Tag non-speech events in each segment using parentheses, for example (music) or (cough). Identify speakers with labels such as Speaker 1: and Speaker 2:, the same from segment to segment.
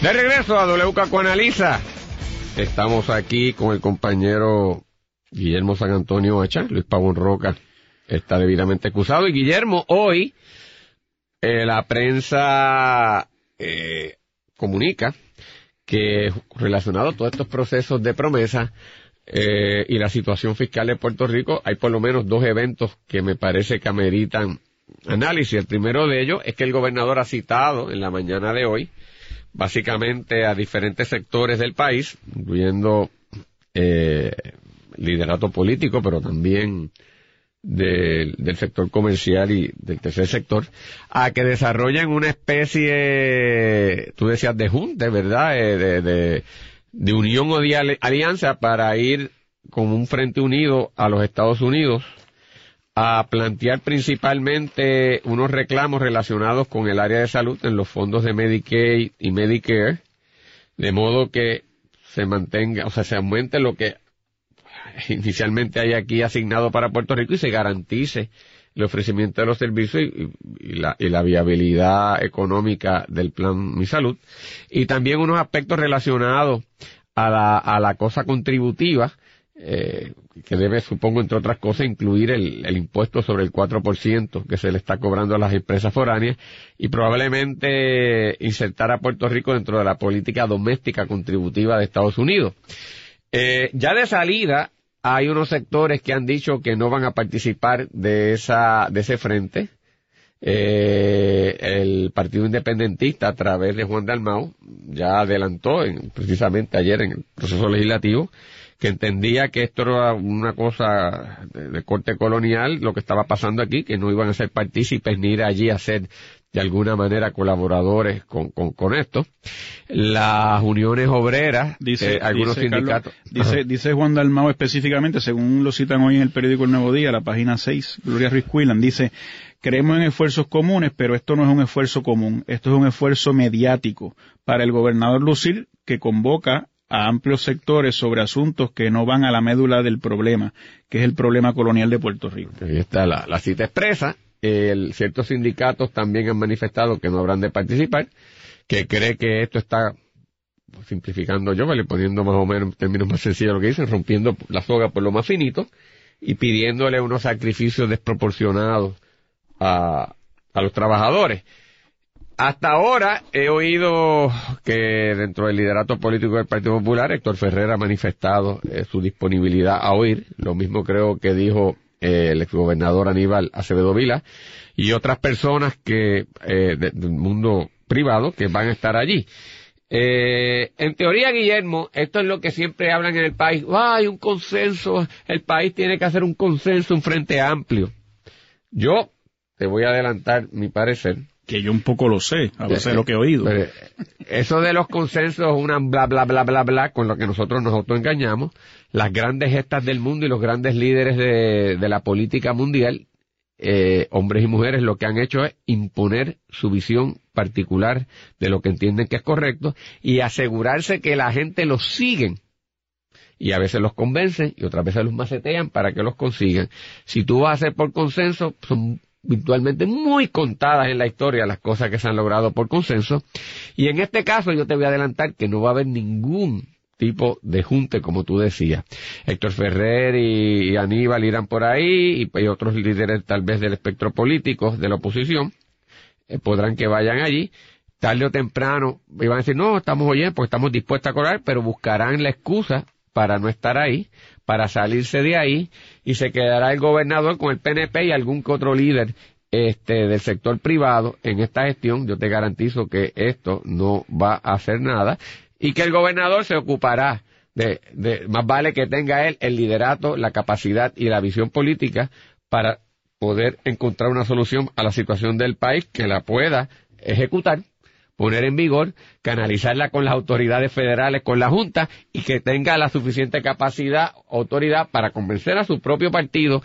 Speaker 1: De regreso a WK Analiza. Estamos aquí con el compañero Guillermo San Antonio Hacha, Luis Pavón Roca está debidamente acusado y Guillermo hoy eh, la prensa eh, comunica que relacionado a todos estos procesos de promesa eh, y la situación fiscal de Puerto Rico, hay por lo menos dos eventos que me parece que ameritan análisis. El primero de ellos es que el gobernador ha citado en la mañana de hoy básicamente a diferentes sectores del país, incluyendo eh, liderato político, pero también del, sector comercial y del tercer sector, a que desarrollen una especie, tú decías, de junte, ¿verdad? Eh, de, de, de unión o de alianza para ir con un frente unido a los Estados Unidos a plantear principalmente unos reclamos relacionados con el área de salud en los fondos de Medicaid y Medicare, de modo que se mantenga, o sea, se aumente lo que inicialmente hay aquí asignado para Puerto Rico y se garantice el ofrecimiento de los servicios y, la, y la viabilidad económica del plan Mi Salud. Y también unos aspectos relacionados a la, a la cosa contributiva, eh, que debe, supongo, entre otras cosas, incluir el, el impuesto sobre el 4% que se le está cobrando a las empresas foráneas y probablemente insertar a Puerto Rico dentro de la política doméstica contributiva de Estados Unidos. Eh, ya de salida, hay unos sectores que han dicho que no van a participar de esa, de ese frente. Eh, el Partido Independentista a través de Juan Dalmau ya adelantó precisamente ayer en el proceso legislativo que entendía que esto era una cosa de, corte colonial, lo que estaba pasando aquí, que no iban a ser partícipes ni ir allí a ser de alguna manera colaboradores con, con, esto. Las uniones obreras,
Speaker 2: dice, eh, algunos sindicatos. dice, dice Juan Dalmao específicamente, según lo citan hoy en el periódico El Nuevo Día, la página 6, Gloria Ruiz Quillan, dice, creemos en esfuerzos comunes, pero esto no es un esfuerzo común, esto es un esfuerzo mediático para el gobernador Lucir, que convoca a amplios sectores sobre asuntos que no van a la médula del problema, que es el problema colonial de Puerto Rico.
Speaker 1: Ahí está la, cita expresa el, ciertos sindicatos también han manifestado que no habrán de participar, que cree que esto está simplificando yo, ¿vale? poniendo más o menos en términos más sencillos lo que dicen, rompiendo la soga por lo más finito y pidiéndole unos sacrificios desproporcionados a los trabajadores. Hasta ahora he oído que dentro del liderato político del Partido Popular, Héctor Ferrer ha manifestado eh, su disponibilidad a oír. Lo mismo creo que dijo el exgobernador Aníbal Acevedo Vila, y otras personas que eh, del mundo privado que van a estar allí. Eh, en teoría, Guillermo, esto es lo que siempre hablan en el país. hay un consenso, el país tiene que hacer un consenso, un frente amplio. Yo te voy a adelantar mi parecer.
Speaker 2: Que yo un poco lo sé, a veces lo que he oído.
Speaker 1: eso de los consensos una bla bla bla bla bla con lo que nosotros nos autoengañamos las grandes gestas del mundo y los grandes líderes de, la política mundial, eh, hombres y mujeres, lo que han hecho es imponer su visión particular de lo que entienden que es correcto y asegurarse que la gente los siguen. Y a veces los convencen y otras veces los macetean para que los consigan. Si tú vas a hacer por consenso, son virtualmente muy contadas en la historia las cosas que se han logrado por consenso. Y en este caso yo te voy a adelantar que no va a haber ningún tipo de junte, como tú decías. Héctor Ferrer y, Aníbal irán por ahí y, otros líderes tal vez del espectro político de la oposición eh, podrán que vayan allí. Tarde o temprano iban a decir, no, estamos oyendo porque estamos dispuestos a cobrar, pero buscarán la excusa para no estar ahí, para salirse de ahí y se quedará el gobernador con el PNP y algún que otro líder este, del sector privado en esta gestión. Yo te garantizo que esto no va a hacer nada y que el gobernador se ocupará de, de, más vale que tenga él el liderato, la capacidad y la visión política para poder encontrar una solución a la situación del país que la pueda ejecutar, poner en vigor, canalizarla con las autoridades federales, con la Junta y que tenga la suficiente capacidad, autoridad para convencer a su propio partido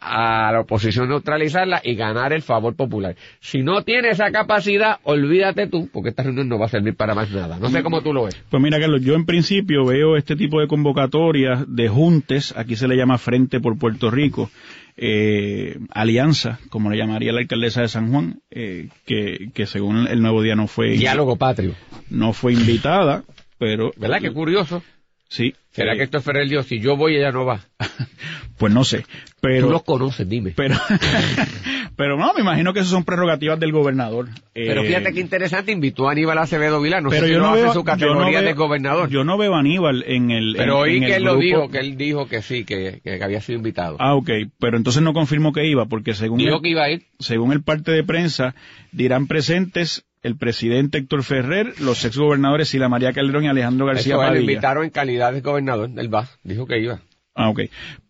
Speaker 1: a la oposición neutralizarla y ganar el favor popular. Si no tiene esa capacidad, olvídate tú, porque esta reunión no va a servir para más nada. No sé cómo tú lo ves.
Speaker 2: Pues mira, Carlos, yo en principio veo este tipo de convocatorias de juntes, aquí se le llama Frente por Puerto Rico, eh, alianza, como le llamaría la alcaldesa de San Juan, eh, que, que según el Nuevo Día no fue...
Speaker 1: Diálogo patrio.
Speaker 2: No fue invitada, pero...
Speaker 1: ¿Verdad? Qué curioso.
Speaker 2: Sí.
Speaker 1: ¿Será que esto es Ferrer Dios? Si yo voy, ella no va. (laughs)
Speaker 2: pues no sé. Pero,
Speaker 1: Tú los conoces, dime.
Speaker 2: Pero, (laughs) pero no, me imagino que esas son prerrogativas del gobernador.
Speaker 1: Pero
Speaker 2: Eh,
Speaker 1: fíjate qué interesante, invitó a Aníbal Acevedo Vilá, no
Speaker 2: pero
Speaker 1: sé si
Speaker 2: yo
Speaker 1: no hace
Speaker 2: veo,
Speaker 1: su categoría
Speaker 2: no
Speaker 1: de gobernador.
Speaker 2: Yo no veo a Aníbal en el.
Speaker 1: pero
Speaker 2: en-
Speaker 1: oí
Speaker 2: en
Speaker 1: que él lo dijo, que él dijo que sí, que, que había sido invitado.
Speaker 2: Ah, ok. Pero entonces no confirmó que iba, porque según
Speaker 1: dijo
Speaker 2: el,
Speaker 1: que iba a ir.
Speaker 2: según el parte de prensa, dirán presentes el presidente Héctor Ferrer, los exgobernadores Sila María Calderón y Alejandro García
Speaker 1: Eso, él lo
Speaker 2: Padilla.
Speaker 1: invitaron en calidad de gobernador, él va, dijo que iba.
Speaker 2: Ah, ok.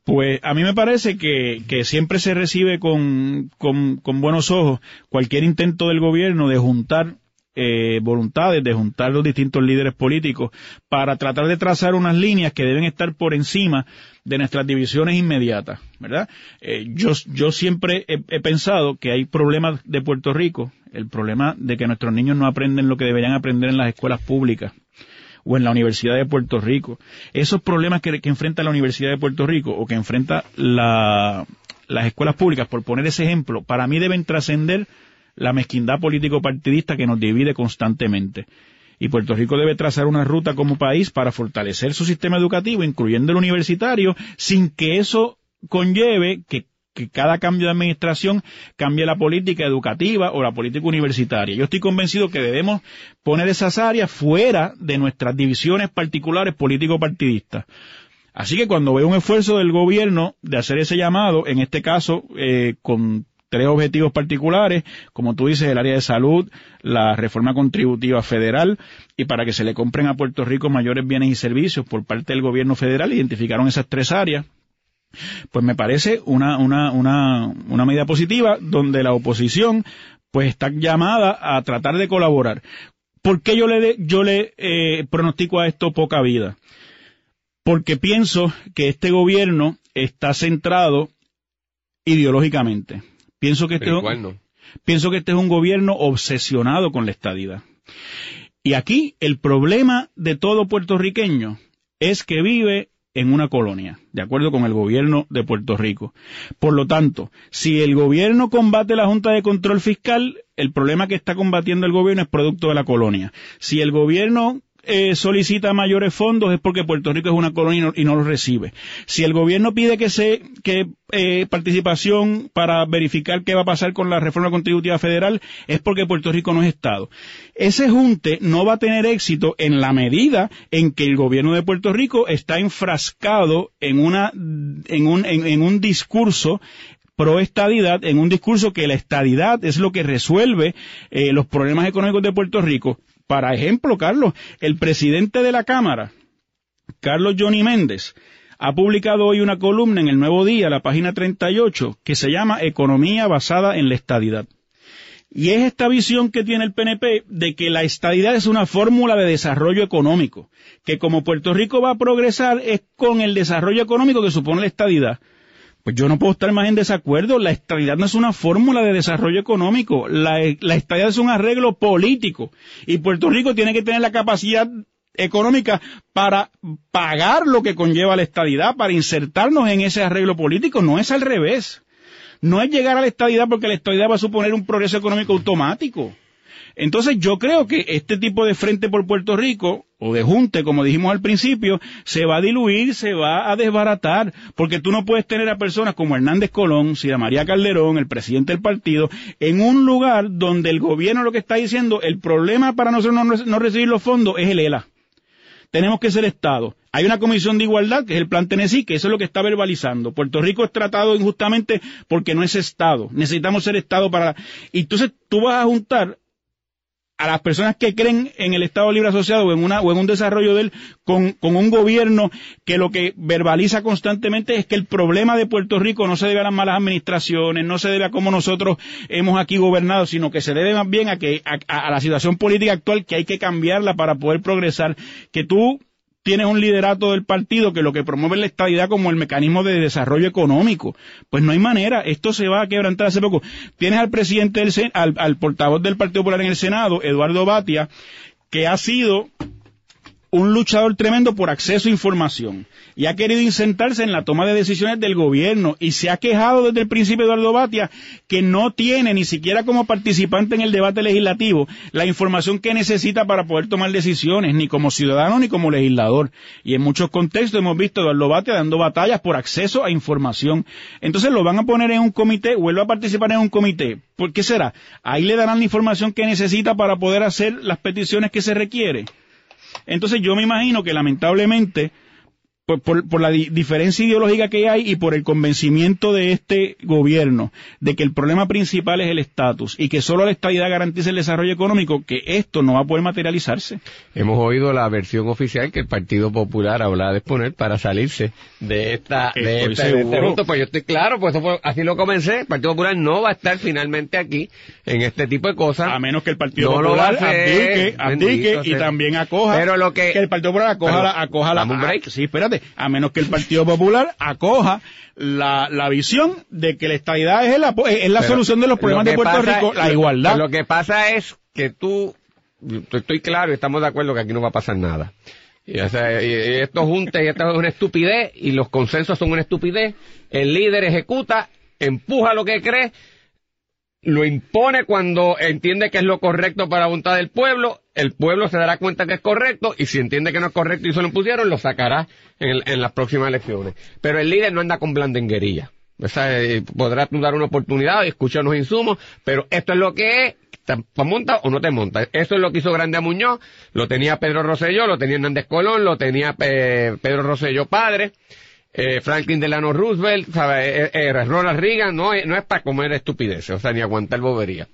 Speaker 2: Pues a mí me parece que, que siempre se recibe con, con, con buenos ojos cualquier intento del gobierno de juntar eh, voluntades, de juntar los distintos líderes políticos para tratar de trazar unas líneas que deben estar por encima de nuestras divisiones inmediatas, ¿verdad? Eh, yo, yo siempre he, pensado que hay problemas de Puerto Rico, el problema de que nuestros niños no aprenden lo que deberían aprender en las escuelas públicas o en la Universidad de Puerto Rico. Esos problemas que, que enfrenta la Universidad de Puerto Rico o que enfrenta la- las escuelas públicas, por poner ese ejemplo, para mí deben trascender la mezquindad político-partidista que nos divide constantemente. Y Puerto Rico debe trazar una ruta como país para fortalecer su sistema educativo, incluyendo el universitario, sin que eso conlleve que, cada cambio de administración cambie la política educativa o la política universitaria. Yo estoy convencido que debemos poner esas áreas fuera de nuestras divisiones particulares político-partidistas. Así que cuando veo un esfuerzo del gobierno de hacer ese llamado, en este caso eh, con tres objetivos particulares, como tú dices, el área de salud, la reforma contributiva federal, y para que se le compren a Puerto Rico mayores bienes y servicios por parte del gobierno federal, identificaron esas tres áreas. Pues me parece una, una, una, una medida positiva donde la oposición pues está llamada a tratar de colaborar. ¿Por qué yo le, yo le eh, pronostico a esto poca vida? Porque pienso que este gobierno está centrado ideológicamente. Pienso que este,
Speaker 1: igual no.
Speaker 2: pienso que este es un gobierno obsesionado con la estadidad. Y aquí el problema de todo puertorriqueño es que vive en una colonia, de acuerdo con el gobierno de Puerto Rico. Por lo tanto, si el gobierno combate la Junta de Control Fiscal, el problema que está combatiendo el gobierno es producto de la colonia. Si el gobierno eh, solicita mayores fondos es porque Puerto Rico es una colonia y no, los recibe. Si el gobierno pide que se que eh, participación para verificar qué va a pasar con la reforma contributiva federal es porque Puerto Rico no es Estado. Ese junte no va a tener éxito en la medida en que el gobierno de Puerto Rico está enfrascado en una en un en- en un discurso pro estadidad en un discurso que la estadidad es lo que resuelve eh, los problemas económicos de Puerto Rico. Para ejemplo, Carlos, el presidente de la Cámara, Carlos Johnny Méndez, ha publicado hoy una columna en el Nuevo Día, la página 38, que se llama Economía basada en la estadidad. Y es esta visión que tiene el PNP de que la estadidad es una fórmula de desarrollo económico, que como Puerto Rico va a progresar es con el desarrollo económico que supone la estadidad. Pues yo no puedo estar más en desacuerdo. La estabilidad no es una fórmula de desarrollo económico. La, estabilidad es un arreglo político. Y Puerto Rico tiene que tener la capacidad económica para pagar lo que conlleva la estabilidad, para insertarnos en ese arreglo político. No es al revés. No es llegar a la estabilidad porque la estabilidad va a suponer un progreso económico automático. Entonces yo creo que este tipo de frente por Puerto Rico, o de junte, como dijimos al principio, se va a diluir, se va a desbaratar, porque tú no puedes tener a personas como Hernández Colón, Sira María Calderón, el presidente del partido, en un lugar donde el gobierno lo que está diciendo, el problema para nosotros no, recibir los fondos es el ELA. Tenemos que ser Estado. Hay una comisión de igualdad, que es el plan Tennessee, que eso es lo que está verbalizando. Puerto Rico es tratado injustamente porque no es Estado. Necesitamos ser Estado para... Y entonces tú vas a juntar a las personas que creen en el Estado Libre Asociado o en, una, o en un desarrollo de él con, con, un gobierno que lo que verbaliza constantemente es que el problema de Puerto Rico no se debe a las malas administraciones, no se debe a cómo nosotros hemos aquí gobernado, sino que se debe más bien a, que, a, a la situación política actual que hay que cambiarla para poder progresar. Que tú tienes un liderato del partido que lo que promueve es la estabilidad como el mecanismo de desarrollo económico. Pues no hay manera, esto se va a quebrantar hace poco. Tienes al presidente del al, al portavoz del Partido Popular en el Senado, Eduardo Batia, que ha sido un luchador tremendo por acceso a información y ha querido insertarse en la toma de decisiones del gobierno y se ha quejado desde el principio Eduardo Batia que no tiene ni siquiera como participante en el debate legislativo la información que necesita para poder tomar decisiones, ni como ciudadano ni como legislador. Y en muchos contextos hemos visto a Eduardo Batia dando batallas por acceso a información. Entonces lo van a poner en un comité, vuelve a participar en un comité. ¿Por qué será? Ahí le darán la información que necesita para poder hacer las peticiones que se requiere. Entonces yo me imagino que lamentablemente por, la diferencia ideológica que hay y por el convencimiento de este gobierno de que el problema principal es el estatus y que solo la estabilidad garantiza el desarrollo económico, que esto no va a poder materializarse.
Speaker 1: Hemos oído la versión oficial que el Partido Popular habla de exponer para salirse de esta de, este, este Pues yo estoy claro, pues así lo comencé. El Partido Popular no va a estar finalmente aquí en este tipo de cosas.
Speaker 2: A menos que el Partido Popular abdique, y también acoja.
Speaker 1: Pero lo que,
Speaker 2: el Partido Popular acoja, la, acoja la. sí, espérate a menos que el Partido Popular acoja la, la visión de que la estabilidad es, es la solución de los problemas de Puerto Rico, la igualdad.
Speaker 1: Lo que pasa es que tú, estoy claro y estamos de acuerdo que aquí no va a pasar nada. Y, esto junta y esto es una estupidez y los consensos son una estupidez. El líder ejecuta, empuja lo que cree lo impone cuando entiende que es lo correcto para la voluntad del pueblo, el pueblo se dará cuenta que es correcto y si entiende que no es correcto y se lo impusieron, lo sacará en, las próximas elecciones. Pero el líder no anda con blandenguería. O sea, eh, podrás dar una oportunidad y escuchar los insumos, pero esto es lo que es, ¿te monta o no te monta? Eso es lo que hizo Grande a Muñoz, lo tenía Pedro Rosselló, lo tenía Hernández Colón, lo tenía eh, Pedro Rosselló padre, eh, Franklin Delano Roosevelt, ¿sabe? Eh, eh, Ronald Reagan, no, no es para comer estupideces, o sea, ni aguantar bobería.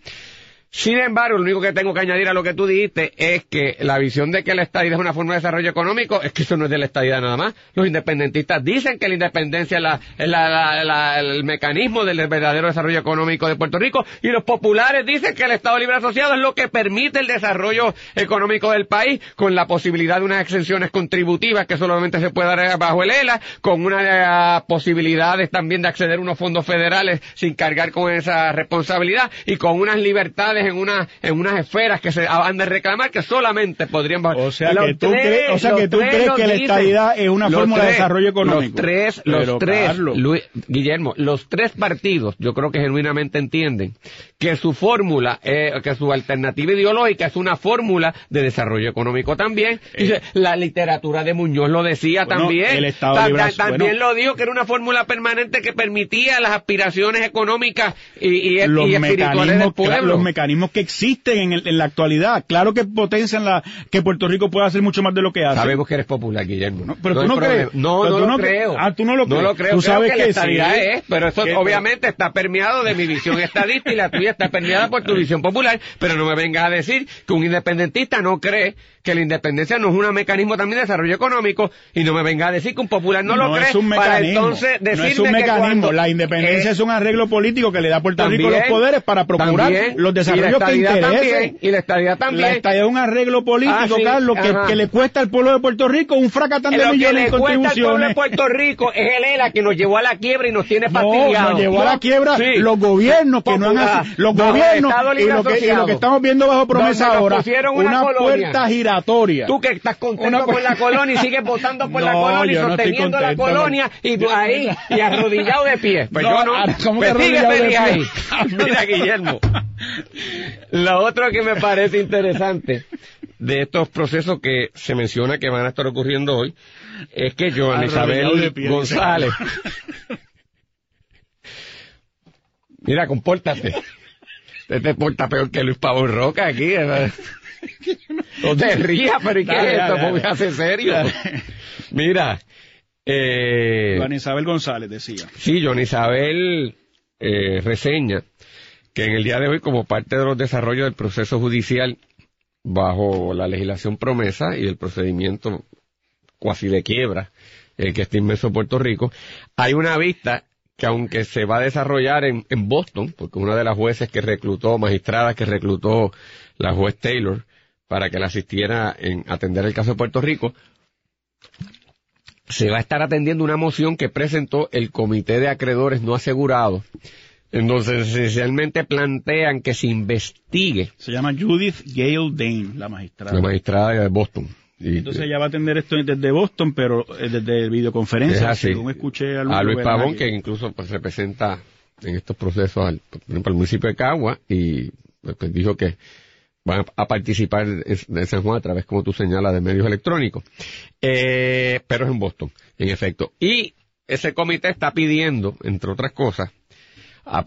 Speaker 1: Sin embargo, lo único que tengo que añadir a lo que tú dijiste es que la visión de que la estadidad es una forma de desarrollo económico es que eso no es de la estadidad nada más. Los independentistas dicen que la independencia es, la, el mecanismo del verdadero desarrollo económico de Puerto Rico y los populares dicen que el Estado Libre Asociado es lo que permite el desarrollo económico del país con la posibilidad de unas exenciones contributivas que solamente se puede dar bajo el ELA, con unas eh, posibilidades también de acceder a unos fondos federales sin cargar con esa responsabilidad y con unas libertades en, una, en unas esferas que se van de reclamar que solamente podrían...
Speaker 2: O sea que tú, crees, o sea que, tú crees que la estabilidad es una fórmula de desarrollo económico.
Speaker 1: Los tres, los tres, Guillermo, los tres partidos yo creo que genuinamente entienden que su fórmula, eh, que su alternativa ideológica es una fórmula de desarrollo económico también. Eh. la literatura de Muñoz lo decía también.
Speaker 2: El Estado
Speaker 1: también lo dijo que era una fórmula permanente que permitía las aspiraciones económicas y, y,
Speaker 2: los espirituales del pueblo. Los mecanismos que existen en, la actualidad. Claro que potencian la, que Puerto Rico pueda hacer mucho más de lo que hace.
Speaker 1: Sabemos que eres popular, Guillermo.
Speaker 2: No, pero tú no crees.
Speaker 1: No, no, lo creo.
Speaker 2: Ah, tú no lo crees.
Speaker 1: No lo creo. Tú sabes que, la estabilidad es, pero eso obviamente está permeado de mi visión estadista y la tuya está permeada por tu visión popular, pero no me vengas a decir que un independentista no cree que la independencia no es un mecanismo también de desarrollo económico y no me venga a decir que un popular no, lo cree
Speaker 2: es un
Speaker 1: para entonces decirme
Speaker 2: no es un mecanismo. la independencia es un arreglo político que le da a Puerto Rico los poderes para procurar los desarrollos que interesen.
Speaker 1: y la estabilidad también. La
Speaker 2: estabilidad es un arreglo político, ah, Carlos, que, le cuesta al pueblo de Puerto Rico un fracatán de millones de contribuciones. Al pueblo
Speaker 1: de Puerto Rico es el ELA que nos llevó a la quiebra y nos tiene fastidiados.
Speaker 2: nos llevó a la quiebra los gobiernos que no han los gobiernos y lo, que, y lo que estamos viendo bajo promesa ahora, una puerta giratoria
Speaker 1: estás contento con la colonia y sigues votando por la colonia y sosteniendo la colonia y tú ahí y arrodillado de pie. Pues yo no. ¿cómo pues sigue ahí. (laughs) Mira, Guillermo. Lo otro que me parece interesante de estos procesos que se menciona que van a estar ocurriendo hoy es que Joan Isabel González. Mira, compórtate. Te, te porta peor que Luis Pablo Roca aquí. ¿verdad? no te rías, pero ¿y qué es esto? Hacer serio. Mira.
Speaker 2: Eh, Juan Isabel González decía.
Speaker 1: Sí, John Isabel eh, reseña que en el día de hoy, como parte de los desarrollos del proceso judicial bajo la legislación promesa y el procedimiento cuasi de quiebra el que está inmerso Puerto Rico, hay una vista que aunque se va a desarrollar en, Boston, porque una de las jueces que reclutó, magistradas que reclutó la juez Taylor, para que la asistiera en atender el caso de Puerto Rico, se va a estar atendiendo una moción que presentó el Comité de Acreedores No Asegurados, entonces esencialmente plantean que se investigue.
Speaker 2: Se llama Judith Gale Dane, la magistrada.
Speaker 1: La magistrada de Boston.
Speaker 2: Entonces ella va a atender esto desde Boston, pero eh, desde videoconferencia, según escuché
Speaker 1: a Luis, Pavón, que incluso pues, representa en estos procesos al, el municipio de Cagua y pues, dijo que van a participar de San Juan a través, como tú señalas, de medios electrónicos. Eh, pero es en Boston, en efecto. Y ese comité está pidiendo, entre otras cosas,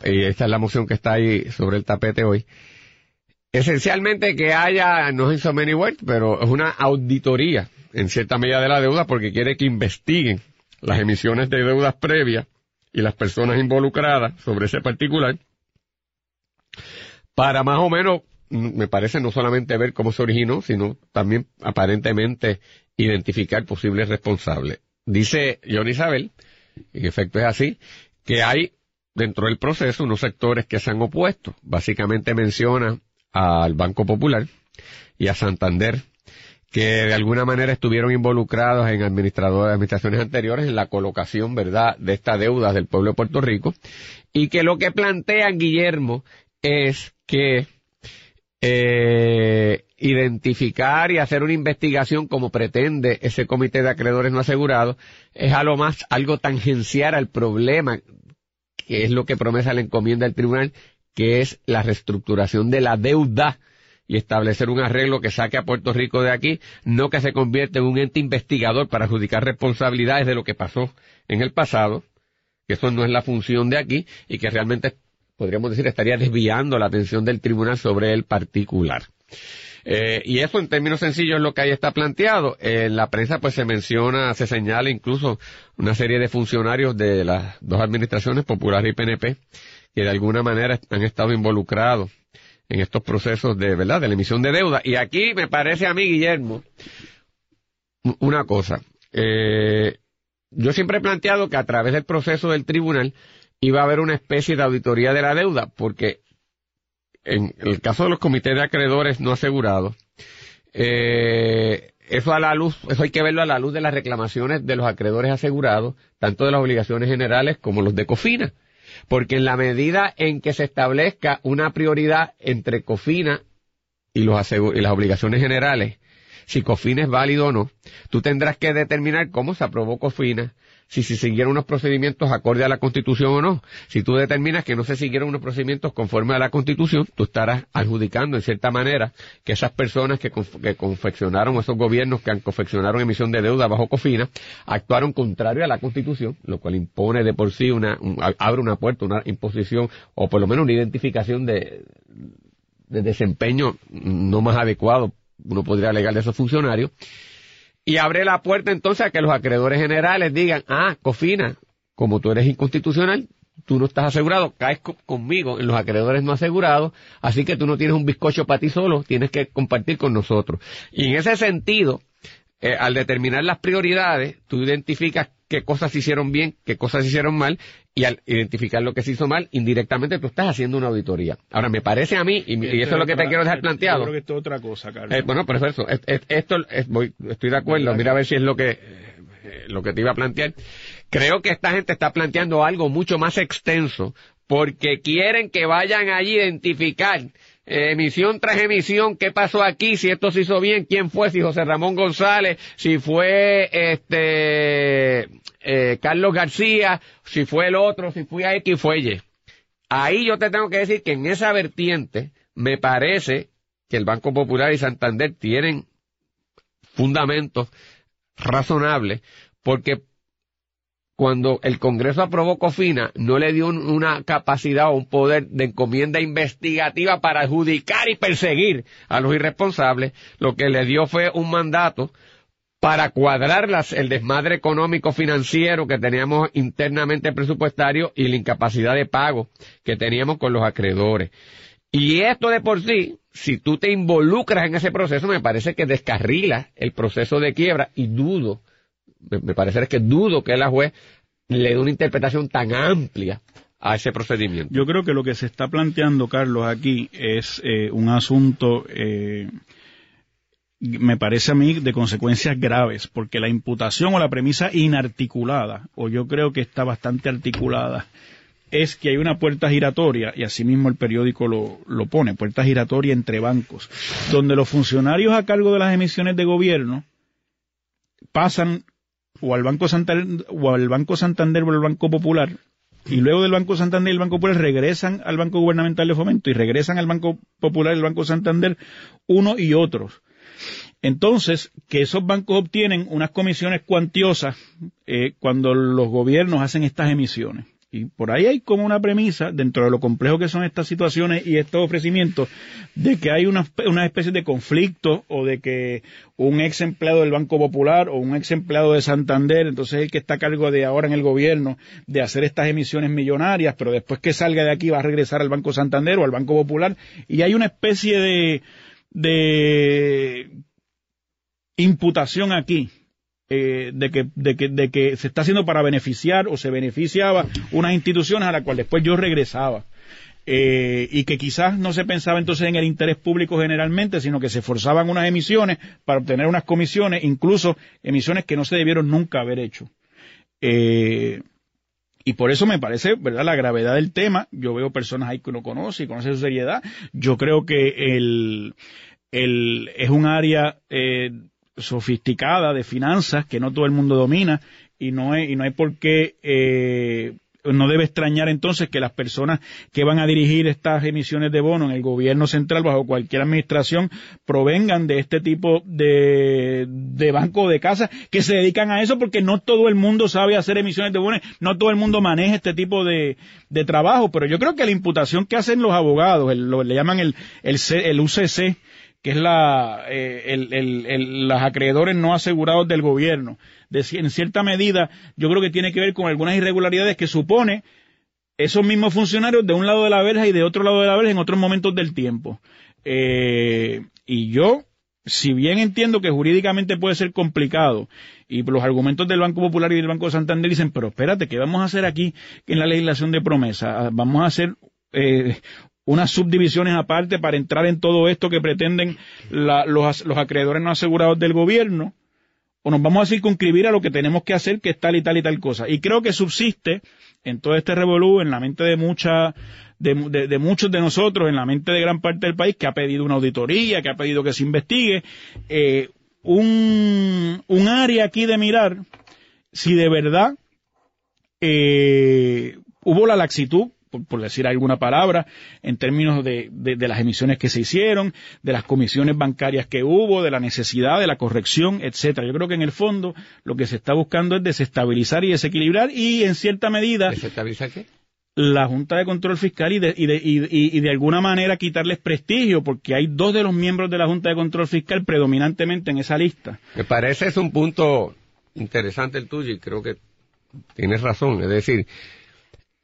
Speaker 1: y esta es la moción que está ahí sobre el tapete hoy, esencialmente que haya, no es so many words, pero es una auditoría en cierta medida de la deuda porque quiere que investiguen las emisiones de deudas previas y las personas involucradas sobre ese particular para más o menos me parece no solamente ver cómo se originó, sino también aparentemente identificar posibles responsables. Dice John Isabel, en efecto es así, que hay dentro del proceso unos sectores que se han opuesto. Básicamente menciona al Banco Popular y a Santander, que de alguna manera estuvieron involucrados en administradores, administraciones anteriores en la colocación, ¿verdad?, de esta deuda del pueblo de Puerto Rico, y que lo que plantean, Guillermo, es que eh, identificar y hacer una investigación como pretende ese comité de acreedores no asegurados es a lo más algo tangencial al problema que es lo que promesa la encomienda del tribunal que es la reestructuración de la deuda y establecer un arreglo que saque a Puerto Rico de aquí, no que se convierta en un ente investigador para adjudicar responsabilidades de lo que pasó en el pasado, que eso no es la función de aquí y que realmente podríamos decir, estaría desviando la atención del tribunal sobre el particular. Eh, y eso en términos sencillos es lo que ahí está planteado. En la prensa pues se menciona, se señala incluso una serie de funcionarios de las dos administraciones, Popular y PNP, que de alguna manera han estado involucrados en estos procesos de, ¿verdad?, de la emisión de deuda. Y aquí me parece a mí, Guillermo, una cosa. Eh, yo siempre he planteado que a través del proceso del tribunal iba a haber una especie de auditoría de la deuda, porque en el caso de los comités de acreedores no asegurados, eh, eso a la luz, eso hay que verlo a la luz de las reclamaciones de los acreedores asegurados, tanto de las obligaciones generales como los de COFINA. Porque en la medida en que se establezca una prioridad entre COFINA y, los y las obligaciones generales, si COFINA es válido o no, tú tendrás que determinar cómo se aprobó COFINA, si se siguieron unos procedimientos acorde a la Constitución o no. Si tú determinas que no se siguieron unos procedimientos conforme a la Constitución, tú estarás adjudicando en cierta manera que esas personas que, confeccionaron, esos gobiernos que confeccionaron emisión de deuda bajo COFINA, actuaron contrario a la Constitución, lo cual impone de por sí una, abre una puerta, una imposición o por lo menos una identificación de, de desempeño no más adecuado, uno podría alegar de esos funcionarios y abre la puerta entonces a que los acreedores generales digan, ah, Cofina, como tú eres inconstitucional, tú no estás asegurado, caes conmigo en los acreedores no asegurados, así que tú no tienes un bizcocho para ti solo, tienes que compartir con nosotros. Y en ese sentido, eh, al determinar las prioridades, tú identificas qué cosas se hicieron bien, qué cosas se hicieron mal, y al identificar lo que se hizo mal, indirectamente tú estás haciendo una auditoría. Ahora, me parece a mí, y, eso es lo que te quiero dejar planteado. Yo
Speaker 2: creo que esto es otra cosa, Carlos.
Speaker 1: Eh, bueno, por eso, esto, voy, estoy de acuerdo, mira a ver si es lo que, eh, lo que te iba a plantear. Creo que esta gente está planteando algo mucho más extenso, porque quieren que vayan allí a identificar emisión tras emisión, qué pasó aquí, si esto se hizo bien, quién fue, si José Ramón González, si fue este eh, Carlos García, si fue el otro, si fue a X, fue Y. Ahí yo te tengo que decir que en esa vertiente me parece que el Banco Popular y Santander tienen fundamentos razonables porque cuando el Congreso aprobó COFINA, no le dio una capacidad o un poder de encomienda investigativa para adjudicar y perseguir a los irresponsables, lo que le dio fue un mandato para cuadrar el desmadre económico financiero que teníamos internamente presupuestario y la incapacidad de pago que teníamos con los acreedores. Y esto de por sí, si tú te involucras en ese proceso, me parece que descarrila el proceso de quiebra y dudo me, parece que dudo que la juez le dé una interpretación tan amplia a ese procedimiento.
Speaker 2: Yo creo que lo que se está planteando, Carlos, aquí es eh, un asunto eh, me parece a mí de consecuencias graves, porque la imputación o la premisa inarticulada, o yo creo que está bastante articulada, es que hay una puerta giratoria, y asimismo el periódico lo, lo pone, puerta giratoria entre bancos, donde los funcionarios a cargo de las emisiones de gobierno pasan o al Banco Santander o al Banco Santander o al Banco Popular y luego del Banco Santander y el Banco Popular regresan al Banco Gubernamental de Fomento y regresan al Banco Popular y el Banco Santander uno y otros. Entonces, que esos bancos obtienen unas comisiones cuantiosas eh, cuando los gobiernos hacen estas emisiones. Y por ahí hay como una premisa, dentro de lo complejo que son estas situaciones y estos ofrecimientos, de que hay una, una especie de conflicto o de que un ex empleado del Banco Popular o un ex empleado de Santander, entonces el que está a cargo de ahora en el gobierno de hacer estas emisiones millonarias, pero después que salga de aquí va a regresar al Banco Santander o al Banco Popular, y hay una especie de, de imputación aquí eh, de, que, de, que, de que se está haciendo para beneficiar o se beneficiaba unas instituciones a las cuales después yo regresaba. Eh, y que quizás no se pensaba entonces en el interés público generalmente, sino que se forzaban unas emisiones para obtener unas comisiones, incluso emisiones que no se debieron nunca haber hecho. Eh, y por eso me parece, ¿verdad?, la gravedad del tema. Yo veo personas ahí que uno conoce y conoce su seriedad. Yo creo que el, el, es un área eh, sofisticada de finanzas que no todo el mundo domina y no hay, y no hay por qué eh, no debe extrañar entonces que las personas que van a dirigir estas emisiones de bono en el gobierno central bajo cualquier administración provengan de este tipo de, de banco de casa que se dedican a eso porque no todo el mundo sabe hacer emisiones de bonos, no todo el mundo maneja este tipo de, de trabajo, pero yo creo que la imputación que hacen los abogados, lo, le llaman el, el, el UCC, que es la, eh, los acreedores no asegurados del gobierno. De, en cierta medida, yo creo que tiene que ver con algunas irregularidades que supone esos mismos funcionarios de un lado de la verja y de otro lado de la verja en otros momentos del tiempo. Eh, y yo, si bien entiendo que jurídicamente puede ser complicado, y los argumentos del Banco Popular y del Banco Santander dicen, pero espérate, ¿qué vamos a hacer aquí en la legislación de promesa? Vamos a hacer eh, unas subdivisiones aparte para entrar en todo esto que pretenden los, acreedores no asegurados del gobierno, o nos vamos a circunscribir a lo que tenemos que hacer, que es tal y tal y tal cosa. Y creo que subsiste en todo este revolú, en la mente de mucha, de, muchos de nosotros, en la mente de gran parte del país, que ha pedido una auditoría, que ha pedido que se investigue, eh, un, un área aquí de mirar si de verdad eh, hubo la laxitud por, decir alguna palabra, en términos de, de, las emisiones que se hicieron, de las comisiones bancarias que hubo, de la necesidad, de la corrección, etcétera. Yo creo que en el fondo lo que se está buscando es desestabilizar y desequilibrar y en cierta medida...
Speaker 1: ¿Desestabilizar qué?
Speaker 2: la Junta de Control Fiscal y de, y, de, y, de alguna manera quitarles prestigio, porque hay dos de los miembros de la Junta de Control Fiscal predominantemente en esa lista.
Speaker 1: Me parece es un punto interesante el tuyo y creo que tienes razón. Es decir,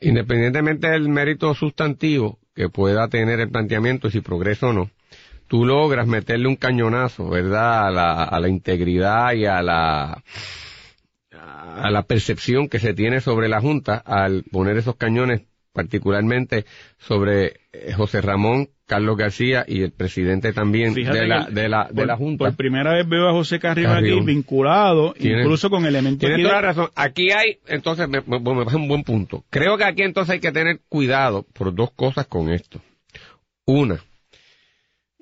Speaker 1: Independientemente del mérito sustantivo que pueda tener el planteamiento, si progreso o no, tú logras meterle un cañonazo, ¿verdad?, a la, a la integridad y a la, a la percepción que se tiene sobre la Junta al poner esos cañones particularmente sobre eh, José Ramón, Carlos García y el presidente también de la, de la, de la Junta.
Speaker 2: Por primera vez veo a José Carrión aquí vinculado, incluso con elementos...
Speaker 1: Tiene toda la razón. Aquí hay, entonces, me, me, me un buen punto. Creo que aquí entonces hay que tener cuidado por dos cosas con esto. Una,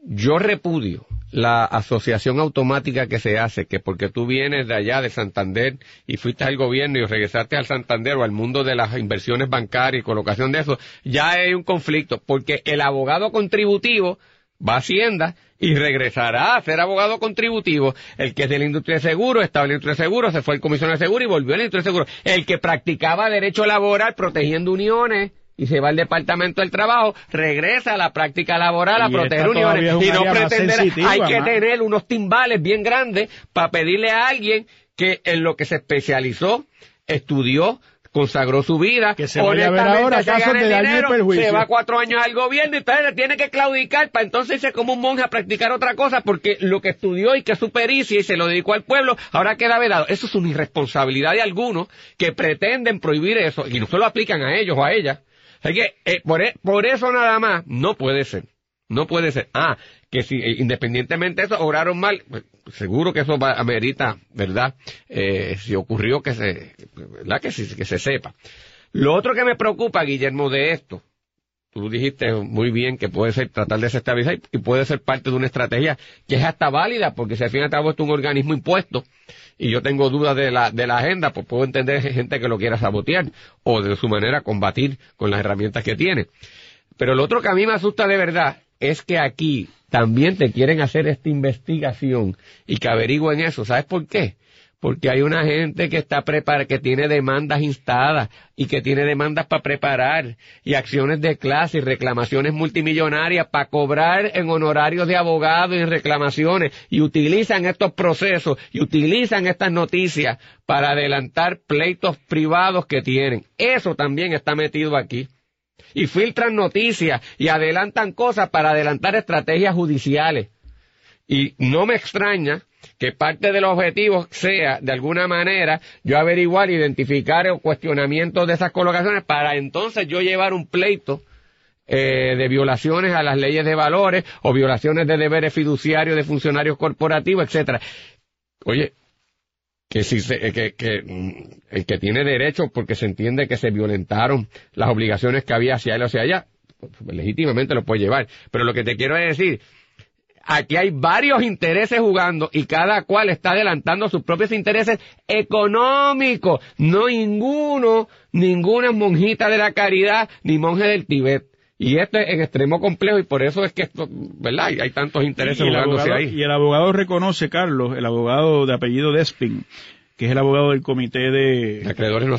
Speaker 1: yo repudio la asociación automática que se hace, que porque tú vienes de allá de Santander y fuiste al gobierno y regresaste al Santander o al mundo de las inversiones bancarias y colocación de eso, ya hay un conflicto, porque el abogado contributivo va a Hacienda y regresará a ser abogado contributivo. El que es de la industria de seguro, estaba en la industria de seguro, se fue al comisión de seguro y volvió a la industria de seguro. El que practicaba derecho laboral protegiendo uniones y se va al departamento del trabajo, regresa a la práctica laboral a proteger uniones. y no pretender, hay que tener unos timbales bien grandes para pedirle a alguien que en lo que se especializó, estudió, consagró su vida,
Speaker 2: que se vaya a ver ahora de dinero,
Speaker 1: se va cuatro años al gobierno y entonces le tiene que claudicar para entonces irse como un monje a practicar otra cosa porque lo que estudió y que su pericia y se lo dedicó al pueblo ahora queda vedado. Eso es una irresponsabilidad de algunos que pretenden prohibir eso y no se lo aplican a ellos o a ellas, es que eh, por, e, por eso nada más no puede ser. No puede ser. Ah, que si independientemente de eso obraron mal, pues, seguro que eso va, amerita, ¿verdad? Eh, si ocurrió que se, ¿verdad? Que, que se sepa. Lo otro que me preocupa, Guillermo, de esto, tú dijiste muy bien que puede ser tratar de desestabilizar y puede ser parte de una estrategia que es hasta válida, porque si al fin y al cabo es un organismo impuesto y yo tengo dudas de la, de la agenda, pues puedo entender gente que lo quiera sabotear o de su manera combatir con las herramientas que tiene. Pero lo otro que a mí me asusta de verdad es que aquí también te quieren hacer esta investigación y que averigüen eso. ¿Sabes por qué? Porque hay una gente que está preparada, que tiene demandas instadas y que tiene demandas para preparar y acciones de clase y reclamaciones multimillonarias para cobrar en honorarios de abogados y reclamaciones y utilizan estos procesos y utilizan estas noticias para adelantar pleitos privados que tienen. Eso también está metido aquí. Y filtran noticias y adelantan cosas para adelantar estrategias judiciales. Y no me extraña que parte del objetivo sea, de alguna manera, yo averiguar, identificar o cuestionamientos de esas colocaciones para entonces yo llevar un pleito eh, de violaciones a las leyes de valores o violaciones de deberes fiduciarios de funcionarios corporativos, etcétera. Oye, que si se, eh, que, que mm, el que tiene derecho porque se entiende que se violentaron las obligaciones que había hacia él o hacia allá, pues, legítimamente lo puede llevar. Pero lo que te quiero decir Aquí hay varios intereses jugando y cada cual está adelantando sus propios intereses económicos. No ninguno, ninguna monjita de la caridad ni monje del Tibet. Y esto es en extremo complejo y por eso es que esto, ¿verdad? Hay, hay tantos intereses jugándose ahí.
Speaker 2: Y el abogado reconoce, Carlos, el abogado de apellido Despin, que es el abogado del comité de,
Speaker 1: acreedores no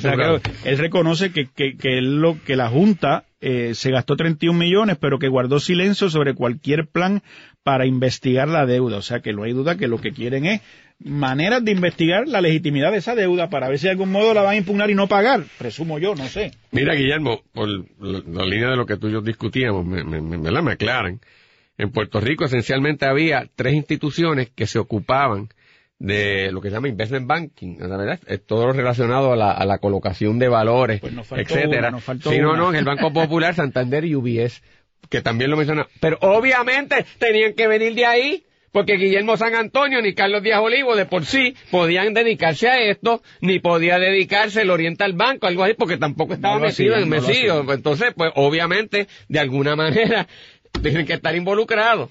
Speaker 2: Él reconoce que, que, que, lo, que la Junta eh, se gastó 31 millones, pero que guardó silencio sobre cualquier plan para investigar la deuda. O sea que no hay duda que lo que quieren es maneras de investigar la legitimidad de esa deuda para ver si de algún modo la van a impugnar y no pagar. Presumo yo, no sé.
Speaker 1: Mira, Guillermo, por la, línea de lo que tú y yo discutíamos, me, me, me, me aclaran. En Puerto Rico esencialmente había tres instituciones que se ocupaban de lo que se llama investment banking, ¿verdad? Es todo lo relacionado a la, a la colocación de valores, pues etcétera. Si no, no, en el Banco Popular, Santander y UBS, que también lo menciona. Pero obviamente tenían que venir de ahí, porque Guillermo San Antonio ni Carlos Díaz Olivo de por sí podían dedicarse a esto, ni podía dedicarse el Oriental Banco, algo así, porque tampoco estaba metido en no Entonces, pues obviamente, de alguna manera, (laughs) tienen que estar involucrados.